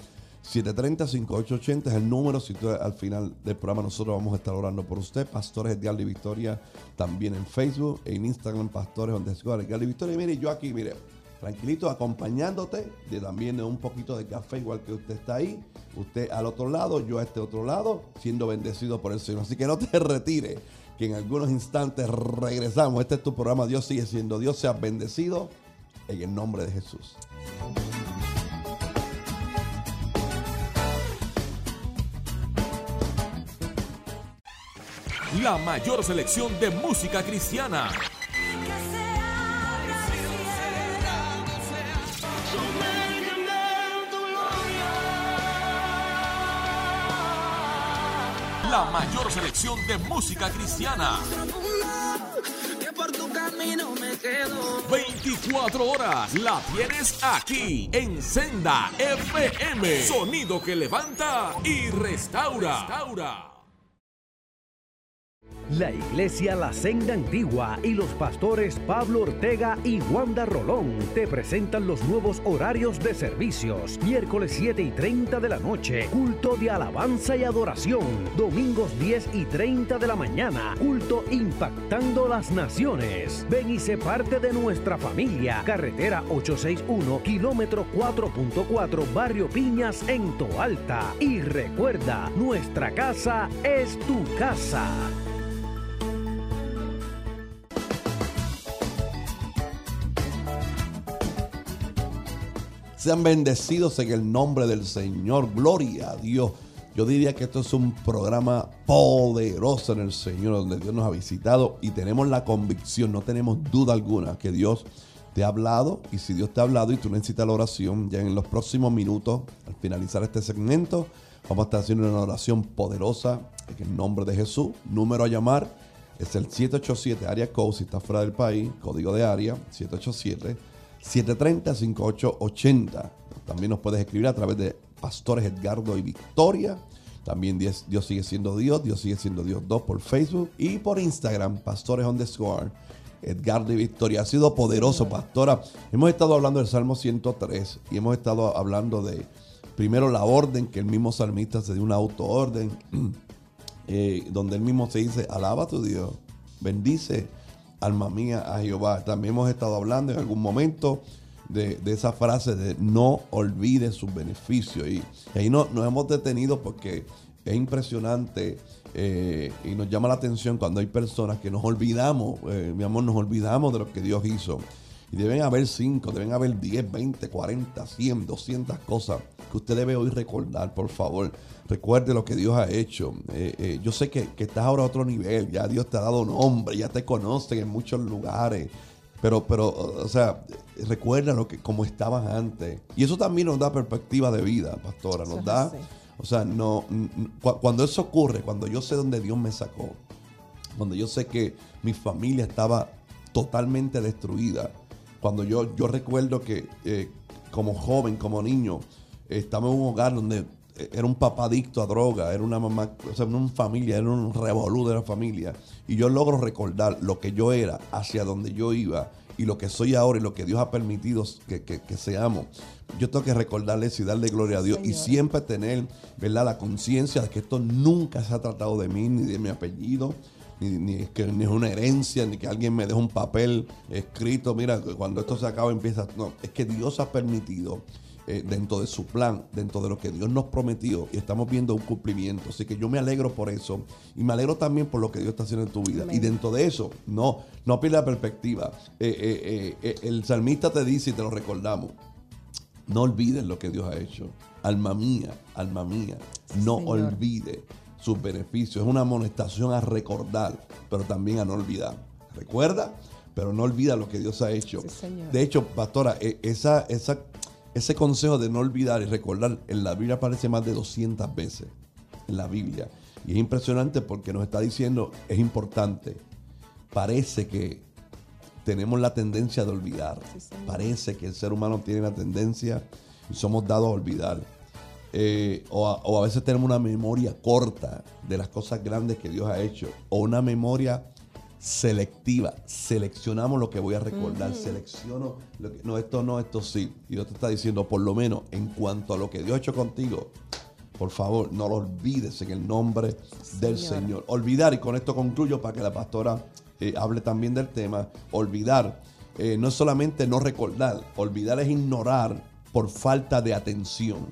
730-5880 es el número. Si tú, al final del programa nosotros vamos a estar orando por usted. Pastores de Victoria también en Facebook, en Instagram, Pastores donde Edgar de Victoria. Y mire, yo aquí, mire, tranquilito, acompañándote de también un poquito de café, igual que usted está ahí. Usted al otro lado, yo a este otro lado, siendo bendecido por el Señor. Así que no te retire, que en algunos instantes regresamos. Este es tu programa. Dios sigue siendo Dios. Sea bendecido en el nombre de Jesús. La mayor selección de música cristiana. La mayor selección de música cristiana. 24 horas la tienes aquí en Senda FM. Sonido que levanta y restaura. restaura. La Iglesia La Senda Antigua y los pastores Pablo Ortega y Wanda Rolón te presentan los nuevos horarios de servicios. Miércoles 7 y 30 de la noche, culto de alabanza y adoración. Domingos 10 y 30 de la mañana, culto impactando las naciones. Ven y sé parte de nuestra familia. Carretera 861, kilómetro 4.4, Barrio Piñas en Toalta. Y recuerda, nuestra casa es tu casa. Sean bendecidos en el nombre del Señor. Gloria a Dios. Yo diría que esto es un programa poderoso en el Señor, donde Dios nos ha visitado y tenemos la convicción, no tenemos duda alguna, que Dios te ha hablado. Y si Dios te ha hablado y tú necesitas la oración, ya en los próximos minutos, al finalizar este segmento, vamos a estar haciendo una oración poderosa en el nombre de Jesús. Número a llamar es el 787 área code si estás fuera del país, código de área 787 730 5880. También nos puedes escribir a través de Pastores Edgardo y Victoria. También Dios, sigue siendo Dios, Dios sigue siendo Dios 2 por Facebook y por Instagram, Pastores underscore. Edgardo y Victoria. Ha sido poderoso, pastora. Hemos estado hablando del Salmo 103 y hemos estado hablando de, primero, la orden que el mismo salmista se dio una autoorden, eh, donde él mismo se dice, alaba a tu Dios, bendice, alma mía, a Jehová. También hemos estado hablando en algún momento de, esa frase de no olvide sus beneficios. Y, ahí no, nos hemos detenido porque es impresionante eh, y nos llama la atención cuando hay personas que nos olvidamos, eh, mi amor, nos olvidamos de lo que Dios hizo. Y deben haber 5, deben haber 10, 20, 40, 100, 200 cosas que usted debe hoy recordar, por favor. Recuerde lo que Dios ha hecho. Eh, yo sé que, que, estás ahora a otro nivel, ya Dios te ha dado nombre, ya te conocen en muchos lugares. Pero, pero, o sea, recuerda lo que, como estabas antes. Y eso también nos da perspectiva de vida, pastora. Nos da, o sea, no, cuando eso ocurre, cuando yo sé dónde Dios me sacó, cuando yo sé que mi familia estaba totalmente destruida, cuando yo, yo recuerdo que eh, como joven, como niño, estaba en un hogar donde era un papá adicto a droga, era una mamá, o sea, una familia, era un revolú de la familia. Y yo logro recordar lo que yo era, hacia donde yo iba y lo que soy ahora y lo que Dios ha permitido que, seamos. Yo tengo que recordarles y darle gloria a Dios y siempre tener, ¿verdad? La conciencia de que esto nunca se ha tratado de mí ni de mi apellido. Ni, ni, que, ni es una herencia, ni que alguien me deje un papel escrito, mira, cuando esto se acaba empieza. No, es que Dios ha permitido eh, dentro de su plan, dentro de lo que Dios nos prometió y estamos viendo un cumplimiento. Así que yo me alegro por eso y me alegro también por lo que Dios está haciendo en tu vida. Y dentro de eso, no, no pierda la perspectiva. Eh, eh, el salmista te dice y te lo recordamos, no olvides lo que Dios ha hecho. Alma mía, alma mía, no olvide sus beneficios. Es una amonestación a recordar, pero también a no olvidar. Recuerda, pero no olvida lo que Dios ha hecho. de hecho, pastora, e, esa, esa ese consejo de no olvidar y recordar en la Biblia aparece más de 200 veces en la Biblia. Y es impresionante porque nos está diciendo, es importante. Parece que tenemos la tendencia de olvidar. Parece que el ser humano tiene la tendencia y somos dados a olvidar. Eh, o, o, a, veces tenemos una memoria corta de las cosas grandes que Dios ha hecho. O una memoria selectiva. Seleccionamos lo que voy a recordar. Selecciono lo que, no, esto no, esto sí. Y Dios te está diciendo, por lo menos en cuanto a lo que Dios ha hecho contigo, por favor, no lo olvides en el nombre del Señor. Olvidar, y con esto concluyo para que la pastora eh, hable también del tema, olvidar eh, no es solamente no recordar, olvidar es ignorar por falta de atención.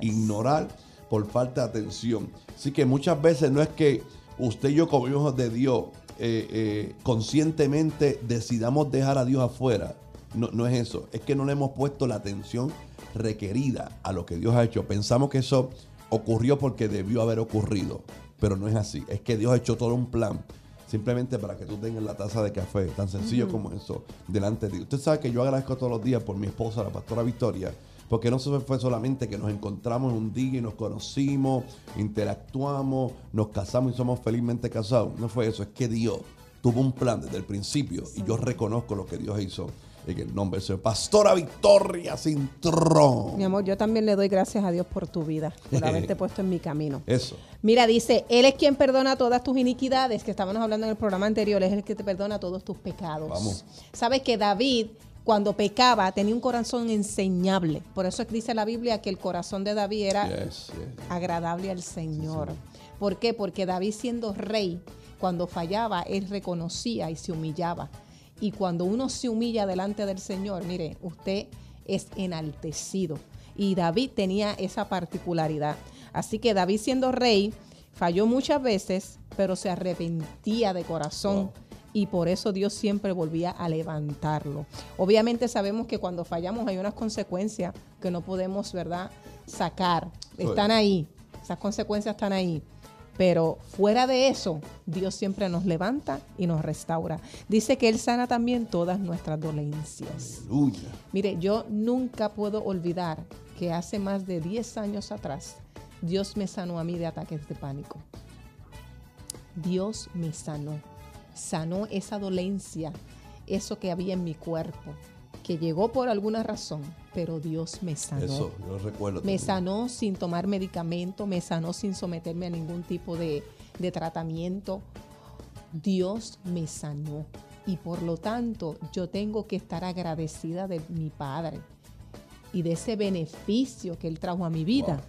Ignorar por falta de atención. Así que muchas veces no es que usted y yo como hijos de Dios eh, eh, conscientemente decidamos dejar a Dios afuera. No, no es eso, es que no le hemos puesto la atención requerida a lo que Dios ha hecho. Pensamos que eso ocurrió porque debió haber ocurrido, pero no es así. Es que Dios ha hecho todo un plan simplemente para que tú tengas la taza de café, tan sencillo como eso, delante de ti. Usted sabe que yo agradezco todos los días por mi esposa, la pastora Victoria, porque no fue solamente que nos encontramos un día y nos conocimos, interactuamos, nos casamos y somos felizmente casados. No fue eso, es que Dios tuvo un plan desde el principio y yo reconozco lo que Dios hizo en el nombre del Señor. Pastora Victoria Cintrón. Mi amor, yo también le doy gracias a Dios por tu vida, por haberte puesto en mi camino. Eso. Mira, dice, Él es quien perdona todas tus iniquidades, que estábamos hablando en el programa anterior, es el que te perdona todos tus pecados. Vamos. Sabes que David cuando pecaba tenía un corazón enseñable. Por eso dice la Biblia que el corazón de David era agradable al Señor. ¿Por qué? Porque David siendo rey, cuando fallaba, él reconocía y se humillaba. Y cuando uno se humilla delante del Señor, mire, usted es enaltecido. Y David tenía esa particularidad. Así que David siendo rey, falló muchas veces, pero se arrepentía de corazón y por eso Dios siempre volvía a levantarlo. Obviamente sabemos que cuando fallamos hay unas consecuencias que no podemos, ¿verdad?, sacar. Están ahí. esas consecuencias están ahí. Pero fuera de eso, Dios siempre nos levanta y nos restaura. Dice que Él sana también todas nuestras dolencias. Aleluya. Mire, yo nunca puedo olvidar que hace más de 10 años atrás, Dios me sanó a mí de ataques de pánico. Dios me sanó. Sanó esa dolencia, eso que había en mi cuerpo, que llegó por alguna razón, pero Dios me sanó. Eso, yo recuerdo. Me sanó sin tomar medicamento, me sanó sin someterme a ningún tipo de, de tratamiento. Dios me sanó. Y por lo tanto, yo tengo que estar agradecida de mi Padre y de ese beneficio que Él trajo a mi vida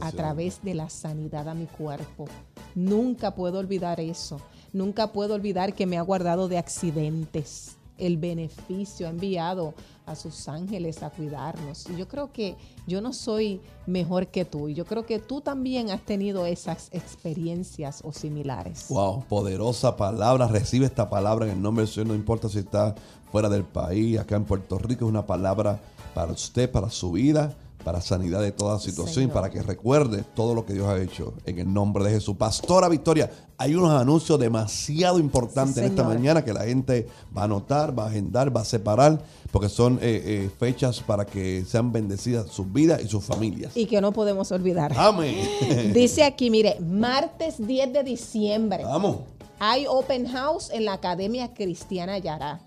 a través de la sanidad a mi cuerpo. Nunca puedo olvidar eso. Nunca puedo olvidar que me ha guardado de accidentes. El beneficio ha enviado a sus ángeles a cuidarnos. Y yo creo que yo no soy mejor que tú. Y yo creo que tú también has tenido esas experiencias o similares. Wow, poderosa palabra. Recibe esta palabra en el nombre del Señor. No importa si está fuera del país, acá en Puerto Rico. Es una palabra para usted, para su vida para sanidad de toda situación y para que recuerde todo lo que Dios ha hecho en el nombre de Jesús. Pastora Victoria, hay unos anuncios demasiado importantes en esta mañana que la gente va a anotar, va a agendar, va a separar, porque son eh, eh, fechas para que sean bendecidas sus vidas y sus familias. Y que no podemos olvidar. Amén. Dice aquí, mire, martes 10 de diciembre. Vamos hay open house en la Academia Cristiana Yará.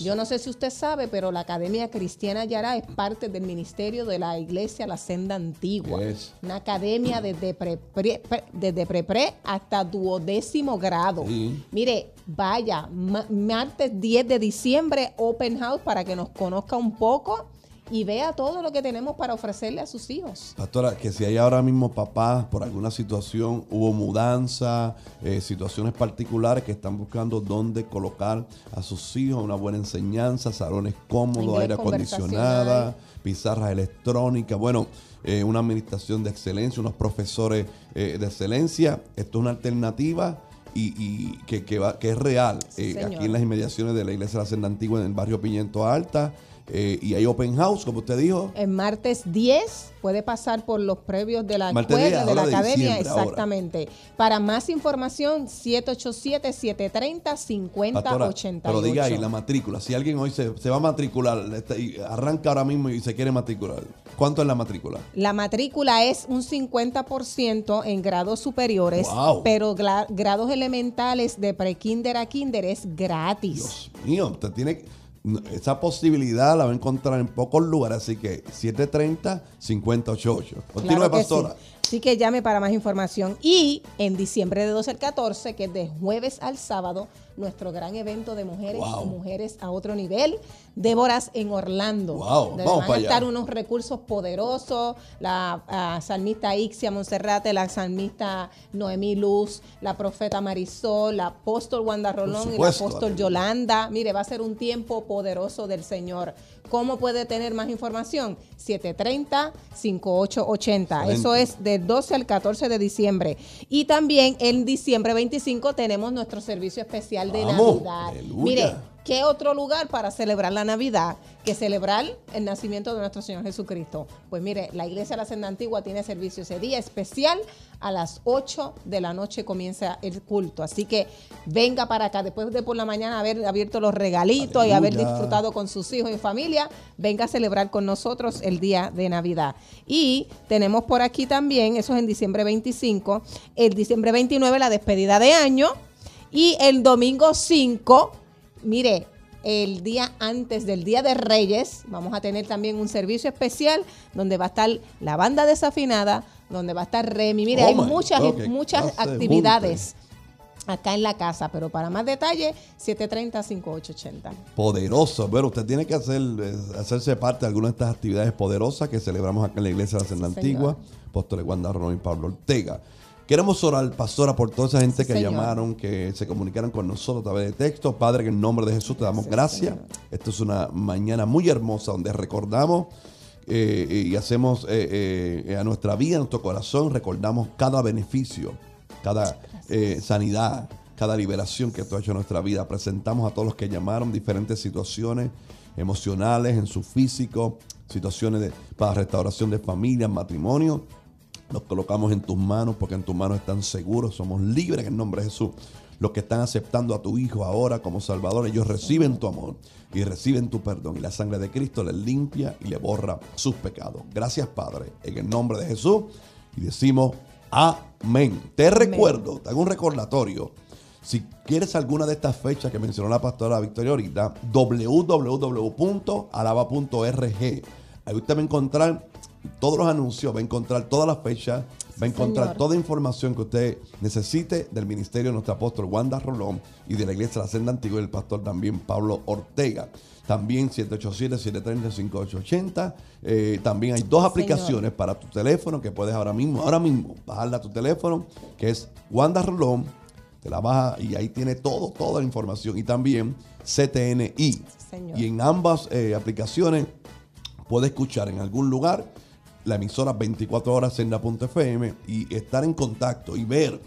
Yo no sé si usted sabe, pero la Academia Cristiana Yará es parte del ministerio de la Iglesia La Senda Antigua. Una academia desde pre-pre desde hasta duodécimo grado. Mire, vaya, martes 10 de diciembre, open house para que nos conozca un poco y vea todo lo que tenemos para ofrecerle a sus hijos. Pastora, que si hay ahora mismo papás por alguna situación, hubo mudanza, eh, situaciones particulares que están buscando dónde colocar a sus hijos, una buena enseñanza, salones cómodos, aire acondicionada, pizarras electrónicas, bueno, eh, una administración de excelencia, unos profesores eh, de excelencia. Esto es una alternativa. Y, que, que, va, que es real aquí en las inmediaciones de la iglesia de la Senda Antigua en el barrio Pimiento Alta. Eh, y hay open house, como usted dijo. El martes 10 puede pasar por los previos de la escuela, de la academia, exactamente. Para más información, 787-730-5088. Pero diga ahí, la matrícula. Si alguien hoy se, va a matricular, y arranca ahora mismo y se quiere matricular, ¿cuánto es la matrícula? La matrícula es un 50% en grados superiores, pero grados elementales de pre-kinder a kinder es gratis. Dios mío, usted tiene que esa posibilidad la va a encontrar en pocos lugares, así que 730-588. Continúe, pastora. Así que llame para más información. Y en diciembre de 12 al 14, que es de jueves al sábado, nuestro gran evento de mujeres mujeres a otro nivel. Déboras en Orlando. Wow. van a estar unos recursos poderosos. La salmista Ixia Monserrate, la salmista Noemí Luz, la profeta Marisol, la apóstol Wanda Rolón y la apóstol Yolanda. Mire, va a ser un tiempo poderoso del Señor. ¿Cómo puede tener más información? 730-5880. Eso es del 12 al 14 de diciembre. Y también en diciembre 25 tenemos nuestro servicio especial de Navidad. Mire, ¿Qué otro lugar para celebrar la Navidad que celebrar el nacimiento de nuestro Señor Jesucristo? Pues mire, la Iglesia de la Senda Antigua tiene servicio ese día especial. A las 8 de la noche comienza el culto. Así que venga para acá. Después de por la mañana haber abierto los regalitos y haber disfrutado con sus hijos y familia, venga a celebrar con nosotros el día de Navidad. Y tenemos por aquí también, eso es en diciembre 25, el diciembre 29 la despedida de año y el domingo 5 mire, el día antes del Día de Reyes vamos a tener también un servicio especial donde va a estar la banda desafinada, donde va a estar Remy. Mire, oh hay muchas, muchas actividades acá en la casa, pero para más detalle, 730-5880. Poderoso. Bueno, usted tiene que hacer, hacerse parte de alguna de estas actividades poderosas que celebramos acá en la iglesia de la Senda Antigua, Apóstoles Wanda y Pablo Ortega. Queremos orar, pastora, por toda esa gente que llamaron, que se comunicaron con nosotros a través de texto. Padre, en el nombre de Jesús te damos gracias. Esto es una mañana muy hermosa donde recordamos eh, y hacemos eh, eh, a nuestra vida, a nuestro corazón, recordamos cada beneficio, cada sanidad, cada liberación que tú has hecho en nuestra vida. Presentamos a todos los que llamaron diferentes situaciones emocionales, en su físico, situaciones de, para restauración de familia, matrimonio Nos colocamos en tus manos porque en tus manos están seguros. Somos libres en el nombre de Jesús. Los que están aceptando a tu Hijo ahora como Salvador, ellos reciben tu amor y reciben tu perdón. Y la sangre de Cristo les limpia y le borra sus pecados. Gracias, Padre, en el nombre de Jesús. Y decimos amén. Te recuerdo, te hago un recordatorio. Si quieres alguna de estas fechas que mencionó la pastora Victoria ahorita, www.alaba.org. Ahí usted va a encontrar todos los anuncios, va a encontrar todas las fechas, va a encontrar toda información que usted necesite del ministerio de nuestro apóstol Wanda Rolón y de la iglesia de la Senda Antigua y del pastor también Pablo Ortega. También 787-730-5880. Eh, también hay dos aplicaciones para tu teléfono que puedes ahora mismo, ahora mismo, bajarla a tu teléfono, que es Wanda Rolón. Te la baja y ahí tiene todo, toda la información. Y también CTNI. y en ambas eh, aplicaciones puede escuchar en algún lugar la emisora 24 horas en la .fm y estar en contacto y ver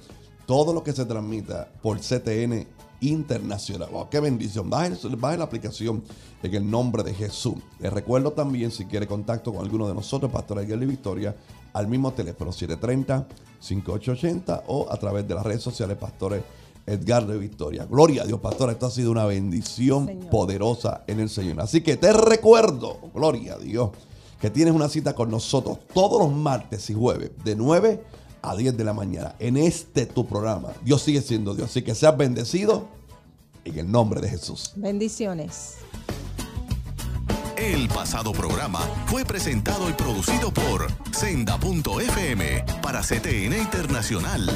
todo lo que se transmita por CTN internacional. ¡Qué bendición! Baje, la aplicación en el nombre de Jesús. Les recuerdo también, si quiere contacto con alguno de nosotros, Pastor Aguilar y Victoria, al mismo teléfono 730-5880 o a través de las redes sociales, Pastores Edgar de Victoria. Gloria a Dios, Pastor. Esto ha sido una bendición poderosa en el Señor. Así que te recuerdo, gloria a Dios que tienes una cita con nosotros todos los martes y jueves de 9 a 10 de la mañana en este tu programa. Dios sigue siendo Dios, así que seas bendecido en el nombre de Jesús. Bendiciones. El pasado programa fue presentado y producido por Senda.fm para CTN Internacional.